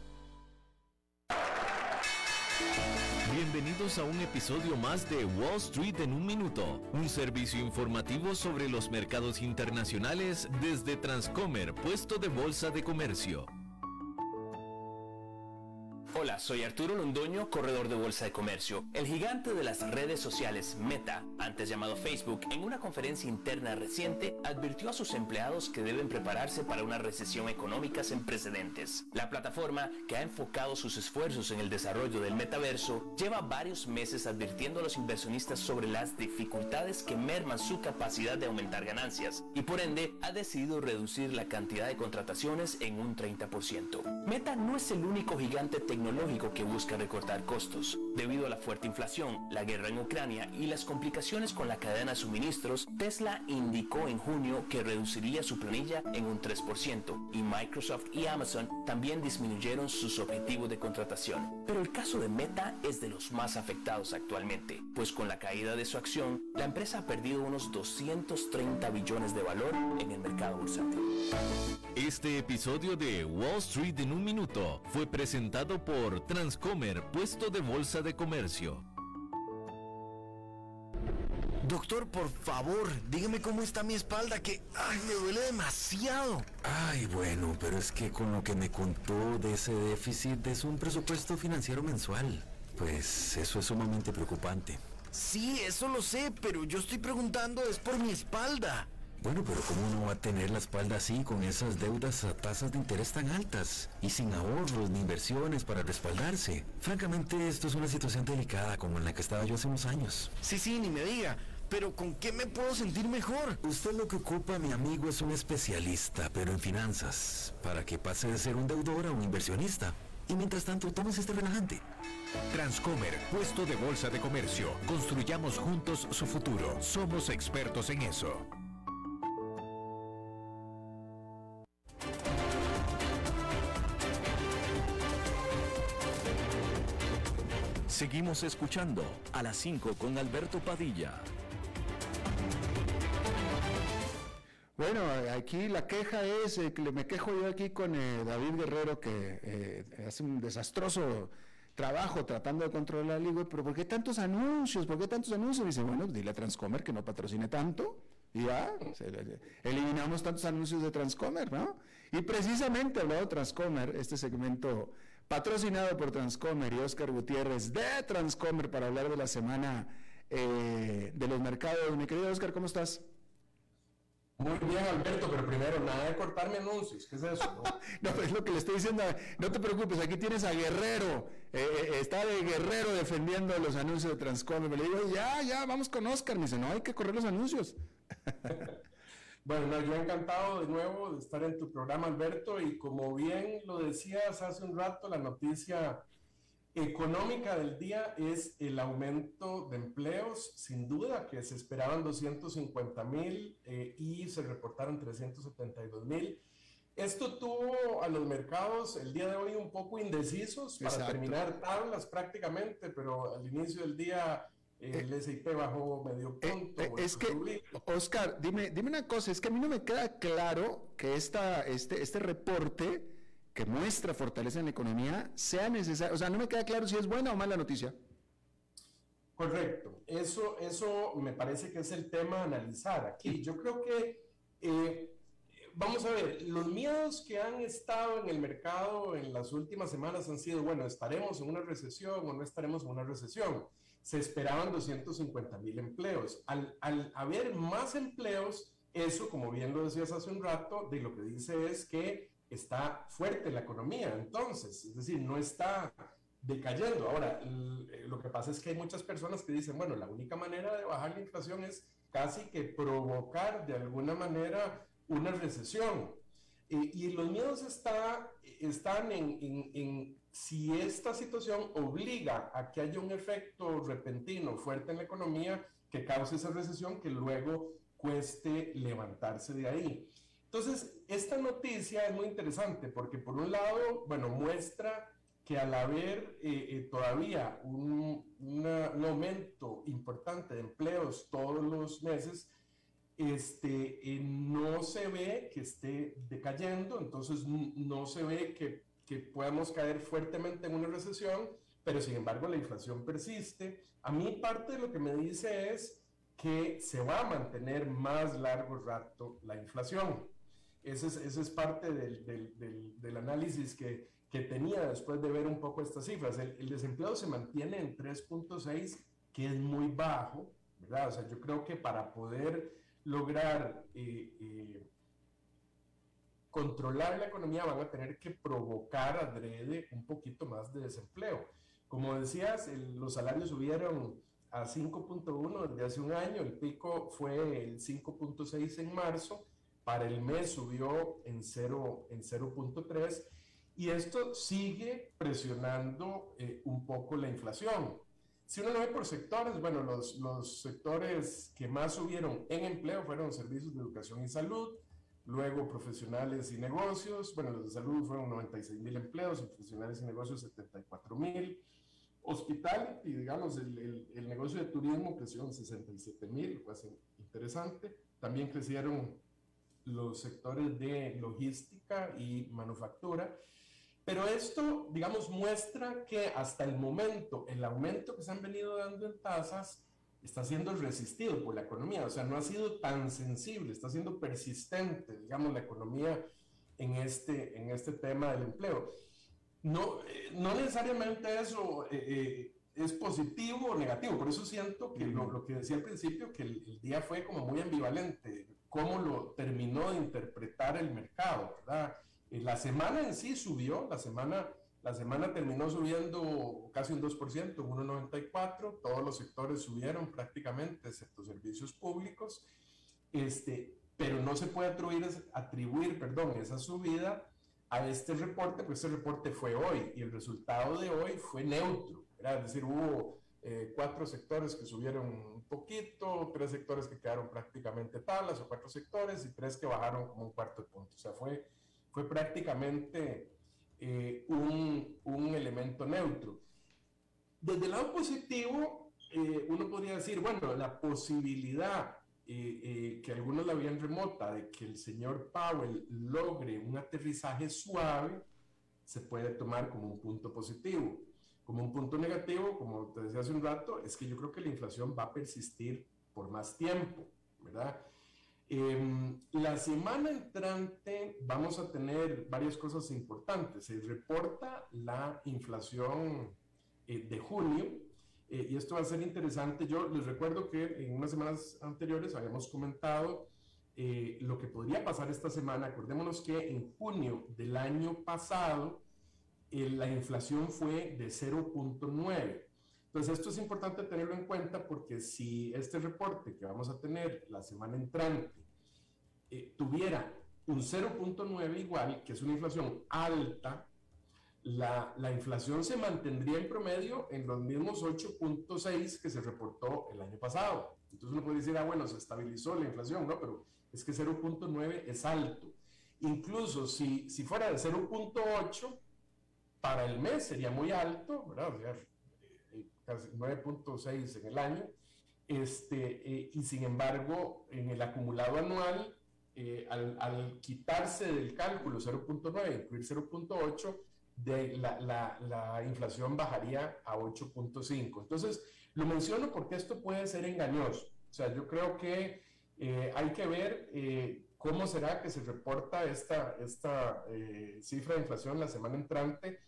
Bienvenidos a un episodio más de Wall Street en un minuto, un servicio informativo sobre los mercados internacionales desde Transcomer, puesto de bolsa de comercio. Hola, soy Arturo Londoño, corredor de Bolsa de Comercio. El gigante de las redes sociales Meta, antes llamado Facebook, en una conferencia interna reciente advirtió a sus empleados que deben prepararse para una recesión económica sin precedentes. La plataforma, que ha enfocado sus esfuerzos en el desarrollo del metaverso, lleva varios meses advirtiendo a los inversionistas sobre las dificultades que merman su capacidad de aumentar ganancias y por ende ha decidido reducir la cantidad de contrataciones en un 30%. Meta no es el único gigante tecnológico tecnológico que busca recortar costos. Debido a la fuerte inflación, la guerra en Ucrania y las complicaciones con la cadena de suministros, Tesla indicó en junio que reduciría su planilla en un 3% y Microsoft y Amazon también disminuyeron sus objetivos de contratación. Pero el caso de Meta es de los más afectados actualmente, pues con la caída de su acción, la empresa ha perdido unos 230 billones de valor en el mercado bursátil. Este episodio de Wall Street en un minuto fue presentado por por Transcomer, puesto de bolsa de comercio. Doctor, por favor, dígame cómo está mi espalda, que ay, me duele demasiado. Ay, bueno, pero es que con lo que me contó de ese déficit es un presupuesto financiero mensual. Pues eso es sumamente preocupante. Sí, eso lo sé, pero yo estoy preguntando es por mi espalda. Bueno, pero ¿cómo uno va a tener la espalda así con esas deudas a tasas de interés tan altas y sin ahorros ni inversiones para respaldarse? Francamente, esto es una situación delicada como en la que estaba yo hace unos años. Sí, sí, ni me diga. Pero ¿con qué me puedo sentir mejor? Usted lo que ocupa, mi amigo, es un especialista, pero en finanzas, para que pase de ser un deudor a un inversionista. Y mientras tanto, tomes este relajante. Transcomer, puesto de bolsa de comercio. Construyamos juntos su futuro. Somos expertos en eso. Seguimos escuchando a las 5 con Alberto Padilla. Bueno, aquí la queja es, eh, que me quejo yo aquí con eh, David Guerrero que eh, hace un desastroso trabajo tratando de controlar la liga, pero ¿por qué tantos anuncios? ¿Por qué tantos anuncios? dice, bueno, dile a Transcomer que no patrocine tanto y ya, eliminamos tantos anuncios de Transcomer, ¿no? Y precisamente hablado de Transcomer, este segmento patrocinado por Transcomer y Oscar Gutiérrez de Transcomer para hablar de la semana eh, de los mercados. Mi querido Oscar, ¿cómo estás? Muy bien, Alberto, pero primero, nada de cortarme anuncios. ¿Qué es eso? No, es lo que le estoy diciendo. No te preocupes, aquí tienes a Guerrero. Eh, eh, está de Guerrero defendiendo los anuncios de Transcomer. Me le digo, ya, ya, vamos con Oscar. Me dice, no, hay que correr los anuncios. Bueno, yo encantado de nuevo de estar en tu programa, Alberto, y como bien lo decías hace un rato, la noticia económica del día es el aumento de empleos, sin duda, que se esperaban 250 mil eh, y se reportaron 372 mil. Esto tuvo a los mercados el día de hoy un poco indecisos para terminar tablas prácticamente, pero al inicio del día el SIP bajó medio eh, punto. Eh, es que, Oscar, dime, dime una cosa, es que a mí no me queda claro que esta, este, este reporte que muestra fortaleza en la economía sea necesario, o sea, no me queda claro si es buena o mala noticia. Correcto, eso, eso me parece que es el tema a analizar aquí. Yo creo que, eh, vamos a ver, los miedos que han estado en el mercado en las últimas semanas han sido, bueno, estaremos en una recesión o no estaremos en una recesión se esperaban 250 mil empleos. Al, haber más empleos, eso, como bien lo decías hace un rato, de lo que dice es que está fuerte la economía, entonces, es decir, no está decayendo. Ahora, lo que pasa es que hay muchas personas que dicen, bueno, la única manera de bajar la inflación es casi que provocar de alguna manera una recesión. y los miedos está, están en, si esta situación obliga a que haya un efecto repentino fuerte en la economía que cause esa recesión que luego cueste levantarse de ahí. Entonces, esta noticia es muy interesante porque por un lado, bueno, muestra que al haber eh, eh, todavía un, aumento importante de empleos todos los meses, este, eh, no se ve que esté decayendo, entonces no se ve que, que podamos caer fuertemente en una recesión, pero sin embargo la inflación persiste. A mí parte de lo que me dice es que se va a mantener más largo rato la inflación. Ese es, ese es parte del, del, del, análisis que, que, tenía después de ver un poco estas cifras. El, el desempleo se mantiene en 3.6, que es muy bajo, ¿verdad? O sea, yo creo que para poder lograr eh, eh, controlar la economía van a tener que provocar adrede un poquito más de desempleo. Como decías, los salarios subieron a 5.1 desde hace un año, el pico fue el 5.6 en marzo, para el mes subió en 0.3 en y esto sigue presionando eh, un poco la inflación. Si uno lo ve por sectores, bueno, los, los sectores que más subieron en empleo fueron servicios de educación y salud, luego profesionales y negocios, bueno, los de salud fueron 96 mil empleos, profesionales y negocios 74 mil, hospital y digamos el, el, negocio de turismo creció en 67 mil, fue interesante, también crecieron los sectores de logística y manufactura, pero esto, digamos, muestra que hasta el momento el aumento que se han venido dando en tasas está siendo resistido por la economía, o sea, no ha sido tan sensible, está siendo persistente, digamos, la economía en este, en este tema del empleo. No, eh, no necesariamente eso eh, eh, es positivo o negativo, por eso siento que lo, lo que decía al principio, que el, el, día fue como muy ambivalente, cómo lo terminó de interpretar el mercado, ¿verdad? Eh, la semana en sí subió, la semana, la semana terminó subiendo casi un 2%, un 1,94%, todos los sectores subieron prácticamente, excepto servicios públicos, este, pero no se puede atribuir, atribuir perdón, esa subida a este reporte, pues este reporte fue hoy y el resultado de hoy fue neutro, es decir, hubo eh, cuatro sectores que subieron un poquito, tres sectores que quedaron prácticamente tablas o cuatro sectores y tres que bajaron como un cuarto de punto, o sea, fue fue prácticamente eh, un, un, elemento neutro. Desde el lado positivo, eh, uno podría decir, bueno, la posibilidad eh, que algunos la habían remota de que el señor Powell logre un aterrizaje suave, se puede tomar como un punto positivo. Como un punto negativo, como te decía hace un rato, es que yo creo que la inflación va a persistir por más tiempo, ¿verdad? Eh, la semana entrante vamos a tener varias cosas importantes. Se reporta la inflación eh, de junio eh, y esto va a ser interesante. Yo les recuerdo que en unas semanas anteriores habíamos comentado eh, lo que podría pasar esta semana. Acordémonos que en junio del año pasado la inflación fue de 0.9. Entonces, esto es importante tenerlo en cuenta porque si este reporte que vamos a tener la semana entrante eh, tuviera un 0.9 igual, que es una inflación alta, la, la, inflación se mantendría en promedio en los mismos 8.6 que se reportó el año pasado. Entonces uno puede decir, ah, bueno, se estabilizó la inflación, ¿no? Pero es que 0.9 es alto. Incluso si, si fuera de 0.8, para el mes sería muy alto, ¿verdad? O sea, eh, casi 9.6 en el año. Este, eh, y sin embargo, en el acumulado anual eh, al, quitarse del cálculo 0.9, incluir 0.8, de la, la, la, inflación bajaría a 8.5. Entonces, lo menciono porque esto puede ser engañoso. O sea, yo creo que eh, hay que ver eh, cómo será que se reporta esta, esta cifra de inflación la semana entrante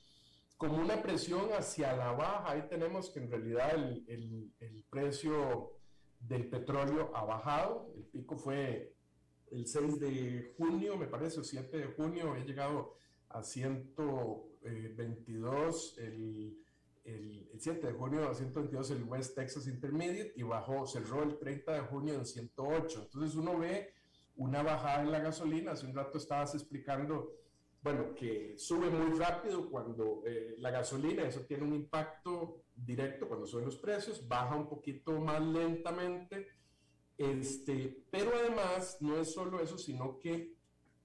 como una presión hacia la baja. Ahí tenemos que en realidad el, el precio del petróleo ha bajado. El pico fue el 6 de junio, me parece, o 7 de junio, he llegado a 122, el, el, 7 de junio a 122 el West Texas Intermediate y bajó, cerró el 30 de junio en 108. Entonces uno ve una bajada en la gasolina, hace un rato estabas explicando bueno, que sube muy rápido cuando eh, la gasolina, eso tiene un impacto directo cuando suben los precios, baja un poquito más lentamente, este, pero además no es solo eso, sino que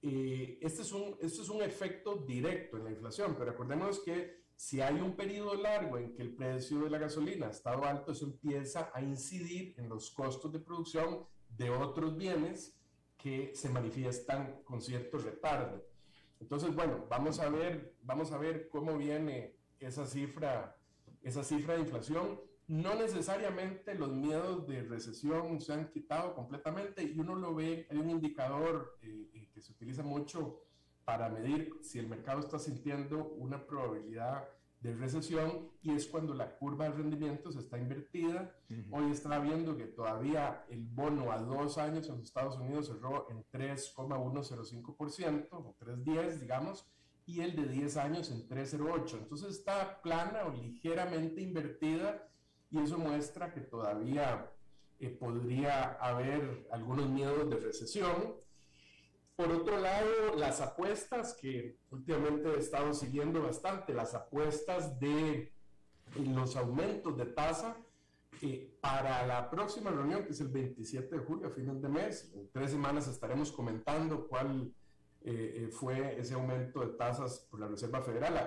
eh, este, es un, este es un efecto directo en la inflación, pero recordemos que si hay un periodo largo en que el precio de la gasolina ha estado alto, eso empieza a incidir en los costos de producción de otros bienes que se manifiestan con cierto retardo. Entonces, bueno, vamos a ver, vamos a ver cómo viene esa cifra, esa cifra de inflación. No necesariamente los miedos de recesión se han quitado completamente y uno lo ve, hay un indicador eh, eh, que se utiliza mucho para medir si el mercado está sintiendo una probabilidad de recesión y es cuando la curva de rendimientos está invertida. Hoy está viendo que todavía el bono a dos años en los Estados Unidos cerró en 3,105% o 3,10 digamos, y el de 10 años en 3,08. Entonces está plana o ligeramente invertida y eso muestra que todavía eh, podría haber algunos miedos de recesión. Por otro lado, las apuestas que últimamente he estado siguiendo bastante, las apuestas de los aumentos de tasa eh, para la próxima reunión, que es el 27 de julio, a fines de mes. En tres semanas estaremos comentando cuál eh, eh, fue ese aumento de tasas por la Reserva Federal.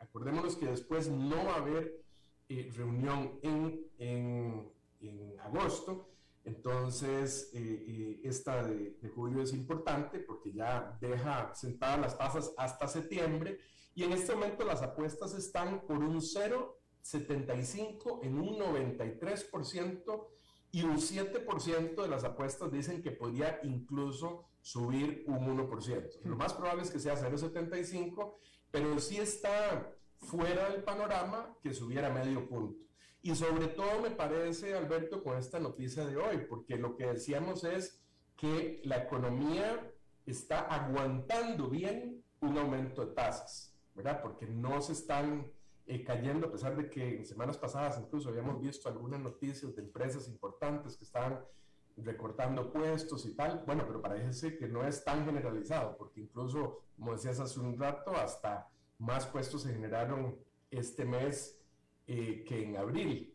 acordémonos que después no va a haber reunión en, en, en agosto entonces, eh, eh, esta de, julio es importante porque ya deja sentadas las tasas hasta septiembre y en este momento las apuestas están por un 0,75 en un 93% y un 7% de las apuestas dicen que podría incluso subir un 1%. Lo más probable es que sea 0,75, pero sí está fuera del panorama que subiera medio punto. Y sobre todo me parece, Alberto, con esta noticia de hoy, porque lo que decíamos es que la economía está aguantando bien un aumento de tasas, ¿verdad? Porque no se están eh, cayendo, a pesar de que en semanas pasadas incluso habíamos visto algunas noticias de empresas importantes que estaban recortando puestos y tal. Bueno, pero parece que no es tan generalizado, porque incluso, como decías hace un rato, hasta más puestos se generaron este mes eh, que en abril.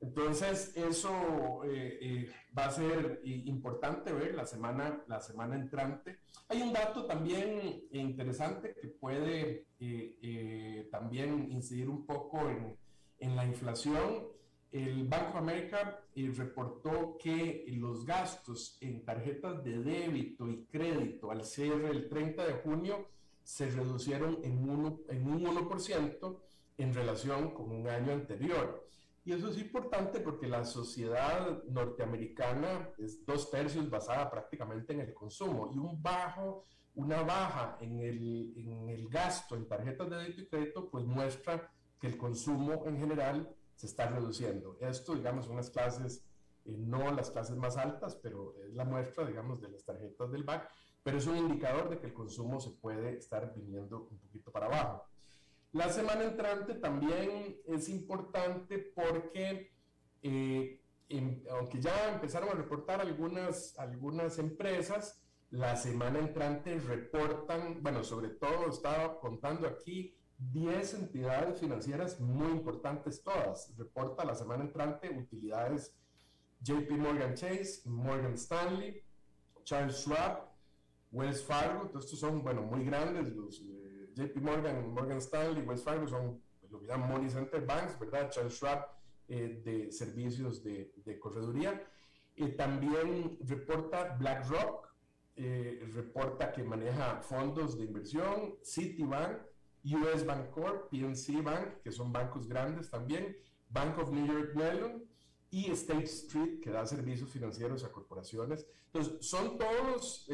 Entonces, eso eh, eh, va a ser importante ver la semana, la semana entrante. Hay un dato también interesante que puede también incidir un poco en, en, la inflación. El Banco de América reportó que los gastos en tarjetas de débito y crédito al cierre el 30 de junio se reducieron en, uno, en un 1% en relación con un año anterior. Y eso es importante porque la sociedad norteamericana es dos tercios basada prácticamente en el consumo y un bajo, una baja en el, en el gasto en tarjetas de débito y crédito pues muestra que el consumo en general se está reduciendo. Esto, digamos, son las clases, eh, no las clases más altas, pero es la muestra, digamos, de las tarjetas del BAC, pero es un indicador de que el consumo se puede estar viniendo un poquito para abajo. La semana entrante también es importante porque, eh, aunque ya empezaron a reportar algunas, algunas empresas, la semana entrante reportan, bueno, sobre todo estaba contando aquí 10 entidades financieras muy importantes todas. Reporta la semana entrante utilidades JP Morgan Chase, Morgan Stanley, Charles Schwab, Wells Fargo, todos estos son, bueno, muy grandes los JP Morgan, Morgan Stanley, Wells Fargo son lo que llaman Money Center Banks, ¿verdad? Charles Schwab eh, de servicios de, de correduría. Eh, también reporta BlackRock, eh, reporta que maneja fondos de inversión, Citibank, US Bancorp, PNC Bank, que son bancos grandes también, Bank of New York Mellon y State Street, que da servicios financieros a corporaciones. Entonces, son todos,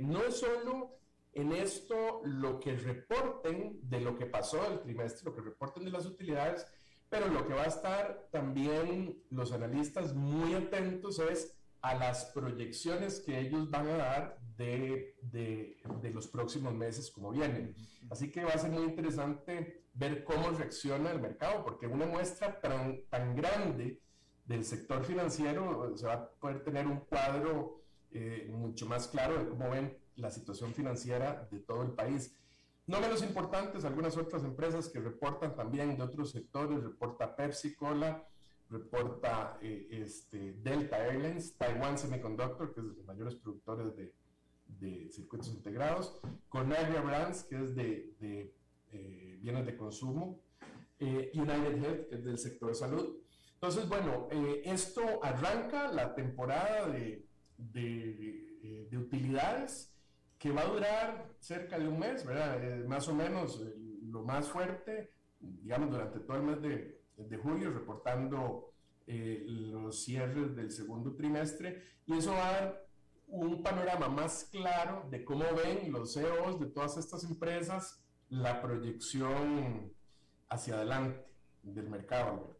no es solo en esto lo que reporten de lo que pasó el trimestre, lo que reporten de las utilidades, pero lo que va a estar también los analistas muy atentos es a las proyecciones que ellos van a dar de, de, de, los próximos meses como vienen. Así que va a ser muy interesante ver cómo reacciona el mercado, porque una muestra tan, tan grande del sector financiero se va a poder tener un cuadro eh, mucho más claro de cómo ven la situación financiera de todo el país. no menos importantes, algunas otras empresas que reportan también de otros sectores, reporta Pepsi Cola, reporta eh, este, Delta Airlines, Taiwan Semiconductor, que es de los mayores productores de, circuitos integrados, Conagra Brands, que es de, de eh, bienes de consumo, eh, United Health, que es del sector de salud. Entonces, bueno, esto arranca la temporada de, de, de utilidades que va a durar cerca de un mes, ¿verdad? Eh, más o menos eh, lo más fuerte, digamos, durante todo el mes de, de julio, reportando eh, los cierres del segundo trimestre, y eso va a dar un panorama más claro de cómo ven los CEOs de todas estas empresas la proyección hacia adelante del mercado.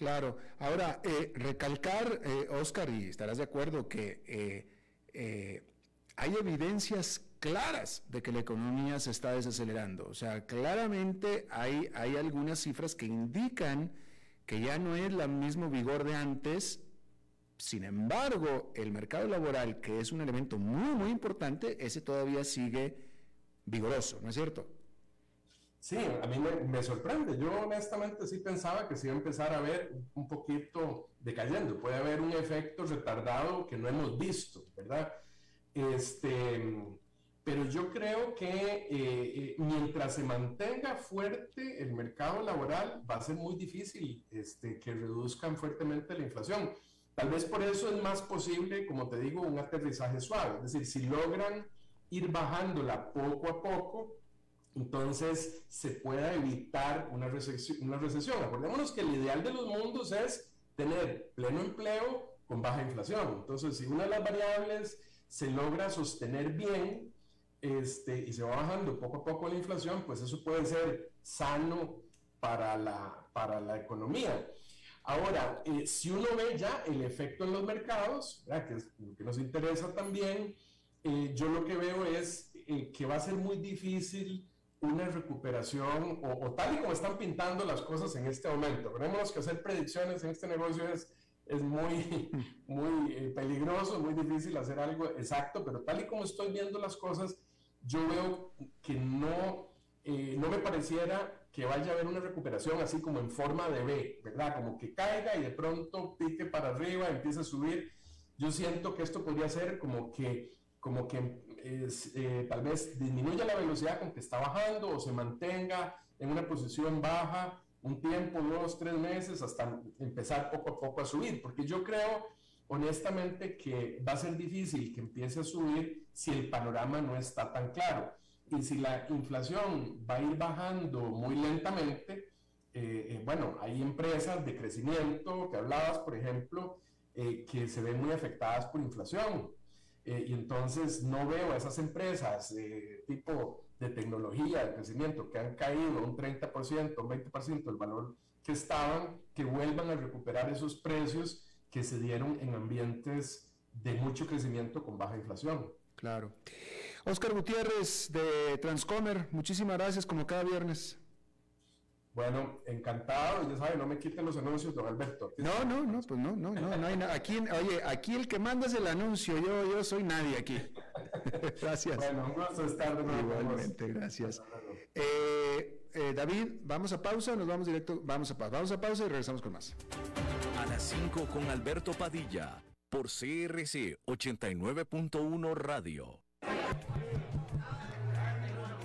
Claro, ahora recalcar, Oscar, y estarás de acuerdo que hay evidencias claras de que la economía se está desacelerando. O sea, claramente hay, hay algunas cifras que indican que ya no es el mismo vigor de antes. Sin embargo, el mercado laboral, que es un elemento muy, muy importante, ese todavía sigue vigoroso, ¿no es cierto? Sí, a mí me, me, sorprende. Yo honestamente sí pensaba que se iba a empezar a ver un poquito decayendo. Puede haber un efecto retardado que no hemos visto, ¿verdad? Este, pero yo creo que eh, eh, mientras se mantenga fuerte el mercado laboral, va a ser muy difícil este, que reduzcan fuertemente la inflación. Tal vez por eso es más posible, como te digo, un aterrizaje suave. Es decir, si logran ir bajándola poco a poco, entonces se pueda evitar una recesión, una recesión. Acordémonos que el ideal de los mundos es tener pleno empleo con baja inflación. Entonces, si una de las variables se logra sostener bien este, y se va bajando poco a poco la inflación, pues eso puede ser sano para la, para la economía. Ahora, eh, si uno ve ya el efecto en los mercados, que es lo que nos interesa también, eh, yo lo que veo es eh, que va a ser muy difícil una recuperación, o, o, tal y como están pintando las cosas en este momento. Tenemos que hacer predicciones en este negocio es es muy, muy eh, peligroso, muy difícil hacer algo exacto, pero tal y como estoy viendo las cosas, yo veo que no, eh, no me pareciera que vaya a haber una recuperación así como en forma de B, ¿verdad? Como que caiga y de pronto pique para arriba, empiece a subir. Yo siento que esto podría ser como que, como que eh, tal vez disminuya la velocidad con que está bajando o se mantenga en una posición baja un tiempo, dos, tres meses, hasta empezar poco a poco a subir, porque yo creo honestamente que va a ser difícil que empiece a subir si el panorama no está tan claro. Y si la inflación va a ir bajando muy lentamente, eh, eh, bueno, hay empresas de crecimiento que hablabas, por ejemplo, que se ven muy afectadas por inflación. Y entonces no veo a esas empresas tipo de tecnología, de crecimiento, que han caído un 30%, un 20% del valor que estaban, que vuelvan a recuperar esos precios que se dieron en ambientes de mucho crecimiento con baja inflación. Claro. Oscar Gutiérrez de Transcomer, muchísimas gracias como cada viernes. Bueno, encantado, ya saben, no me quiten los anuncios, don Alberto. No, no, no, pues no, no, no, no hay nada. Aquí, oye, aquí el que manda es el anuncio, yo, yo soy nadie aquí. gracias. Bueno, un gusto estar de nuevo. Igualmente, gracias. Eh, eh, David, vamos a pausa, nos vamos directo, vamos a pausa, vamos a pausa y regresamos con más. A las 5 con Alberto Padilla, por CRC 89.1 Radio.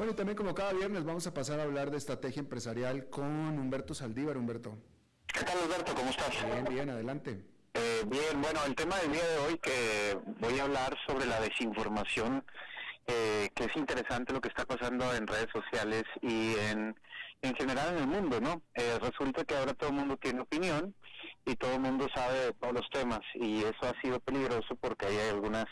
Bueno, y también como cada viernes vamos a pasar a hablar de estrategia empresarial con Humberto Saldívar. Humberto. ¿Qué tal Alberto? ¿Cómo estás? Bien, bien, adelante. Eh, bien, bueno, el tema del día de hoy que voy a hablar sobre la desinformación, eh, que es interesante lo que está pasando en redes sociales y en, en general en el mundo, ¿no? Eh, resulta que ahora todo el mundo tiene opinión y todo el mundo sabe de todos los temas y eso ha sido peligroso porque hay algunas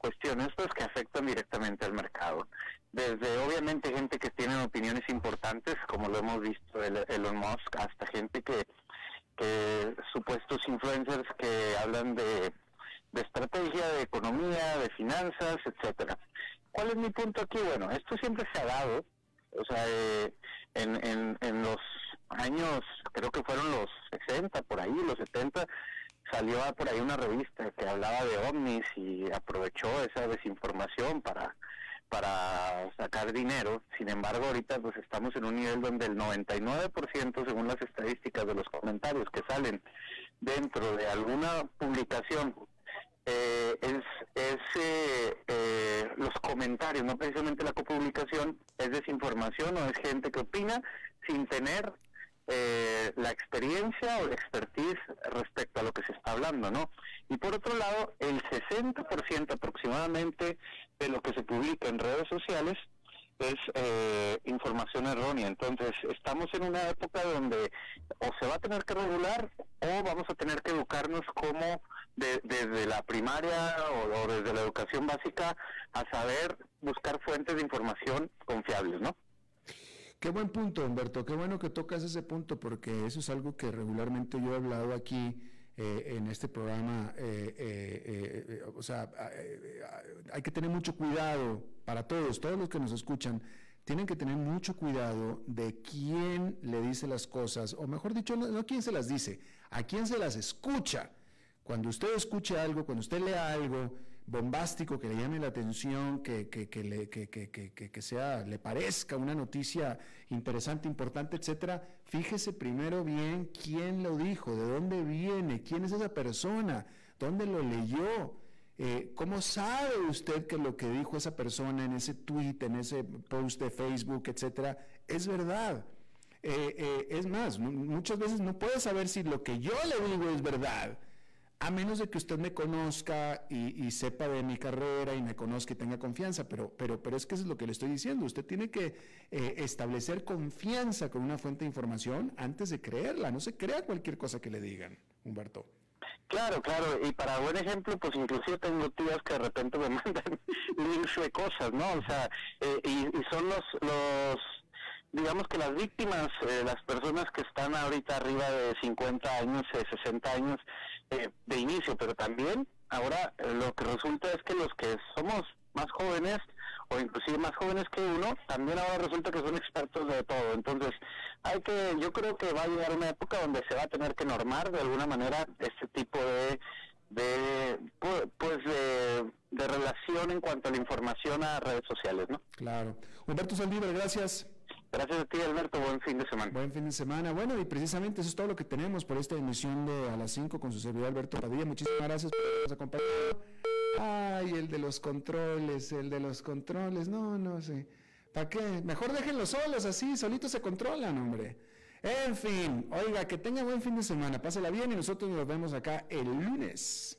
cuestiones pues que afectan directamente al mercado. Desde obviamente gente que tiene opiniones importantes, como lo hemos visto Elon Musk, hasta gente que, que supuestos influencers que hablan de, de estrategia, de economía, de finanzas, etcétera. ¿Cuál es mi punto aquí? Bueno, esto siempre se ha dado, o sea, eh, en, en, en los años, creo que fueron los 60, por ahí, los 70, salió por ahí una revista que hablaba de ovnis y aprovechó esa desinformación para para sacar dinero. Sin embargo, ahorita pues estamos en un nivel donde el 99% según las estadísticas de los comentarios que salen dentro de alguna publicación eh, es, es eh, eh, los comentarios, no precisamente la copublicación, es desinformación o es gente que opina sin tener eh, la experiencia o la expertise respecto a lo que se está hablando, ¿no? Y por otro lado, el 60% aproximadamente de lo que se publica en redes sociales es eh, información errónea. Entonces, estamos en una época donde o se va a tener que regular o vamos a tener que educarnos como desde la primaria o, desde la educación básica a saber buscar fuentes de información confiables, ¿no? Qué buen punto, Humberto. Qué bueno que tocas ese punto porque eso es algo que regularmente yo he hablado aquí eh, en este programa. Eh, eh, o sea, hay que tener mucho cuidado para todos, todos los que nos escuchan. Tienen que tener mucho cuidado de quién le dice las cosas, o mejor dicho, no, no quién se las dice, a quién se las escucha. Cuando usted escucha algo, cuando usted lea algo, bombástico que le llame la atención, que, que, que, le, que, sea, le parezca una noticia interesante, importante, etcétera, fíjese primero bien quién lo dijo, de dónde viene, quién es esa persona, dónde lo leyó. Eh, ¿Cómo sabe usted que lo que dijo esa persona en ese tweet, en ese post de Facebook, etcétera, es verdad? Eh, eh, es más, muchas veces no puede saber si lo que yo le digo es verdad a menos de que usted me conozca y, sepa de mi carrera y me conozca y tenga confianza, pero, pero, pero es que eso es lo que le estoy diciendo. Usted tiene que eh, establecer confianza con una fuente de información antes de creerla. No se crea cualquier cosa que le digan, Humberto. Claro, claro, y para buen ejemplo, pues inclusive tengo tías que de repente me mandan links de cosas, ¿no? O sea, eh, y, y, son los, los digamos que las víctimas, eh, las personas que están ahorita arriba de 50 años, eh, 60 años de inicio, pero también ahora eh, lo que resulta es que los que somos más jóvenes o inclusive más jóvenes que uno, también ahora resulta que son expertos de todo. Entonces, hay que, yo creo que va a llegar una época donde se va a tener que normar de alguna manera este tipo de, de pues de, de relación en cuanto a la información a redes sociales, ¿no? Claro. Humberto Saldívar, gracias. Gracias a ti, Alberto. Buen fin de semana. Buen fin de semana. Bueno, y precisamente eso es todo lo que tenemos por esta emisión de A las 5 con su servidor Alberto Padilla. Muchísimas gracias por habernos acompañado. Ay, el de los controles, el de los controles. No, no sé. ¿Para qué? Mejor déjenlos solos así, solitos se controlan, hombre. En fin, oiga, que tenga buen fin de semana. Pásela bien y nosotros nos vemos acá el lunes.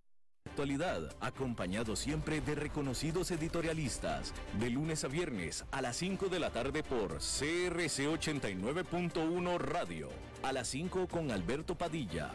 actualidad, acompañado siempre de reconocidos editorialistas, de lunes a viernes a las 5 de la tarde por CRC 89.1 Radio, a las 5 con Alberto Padilla.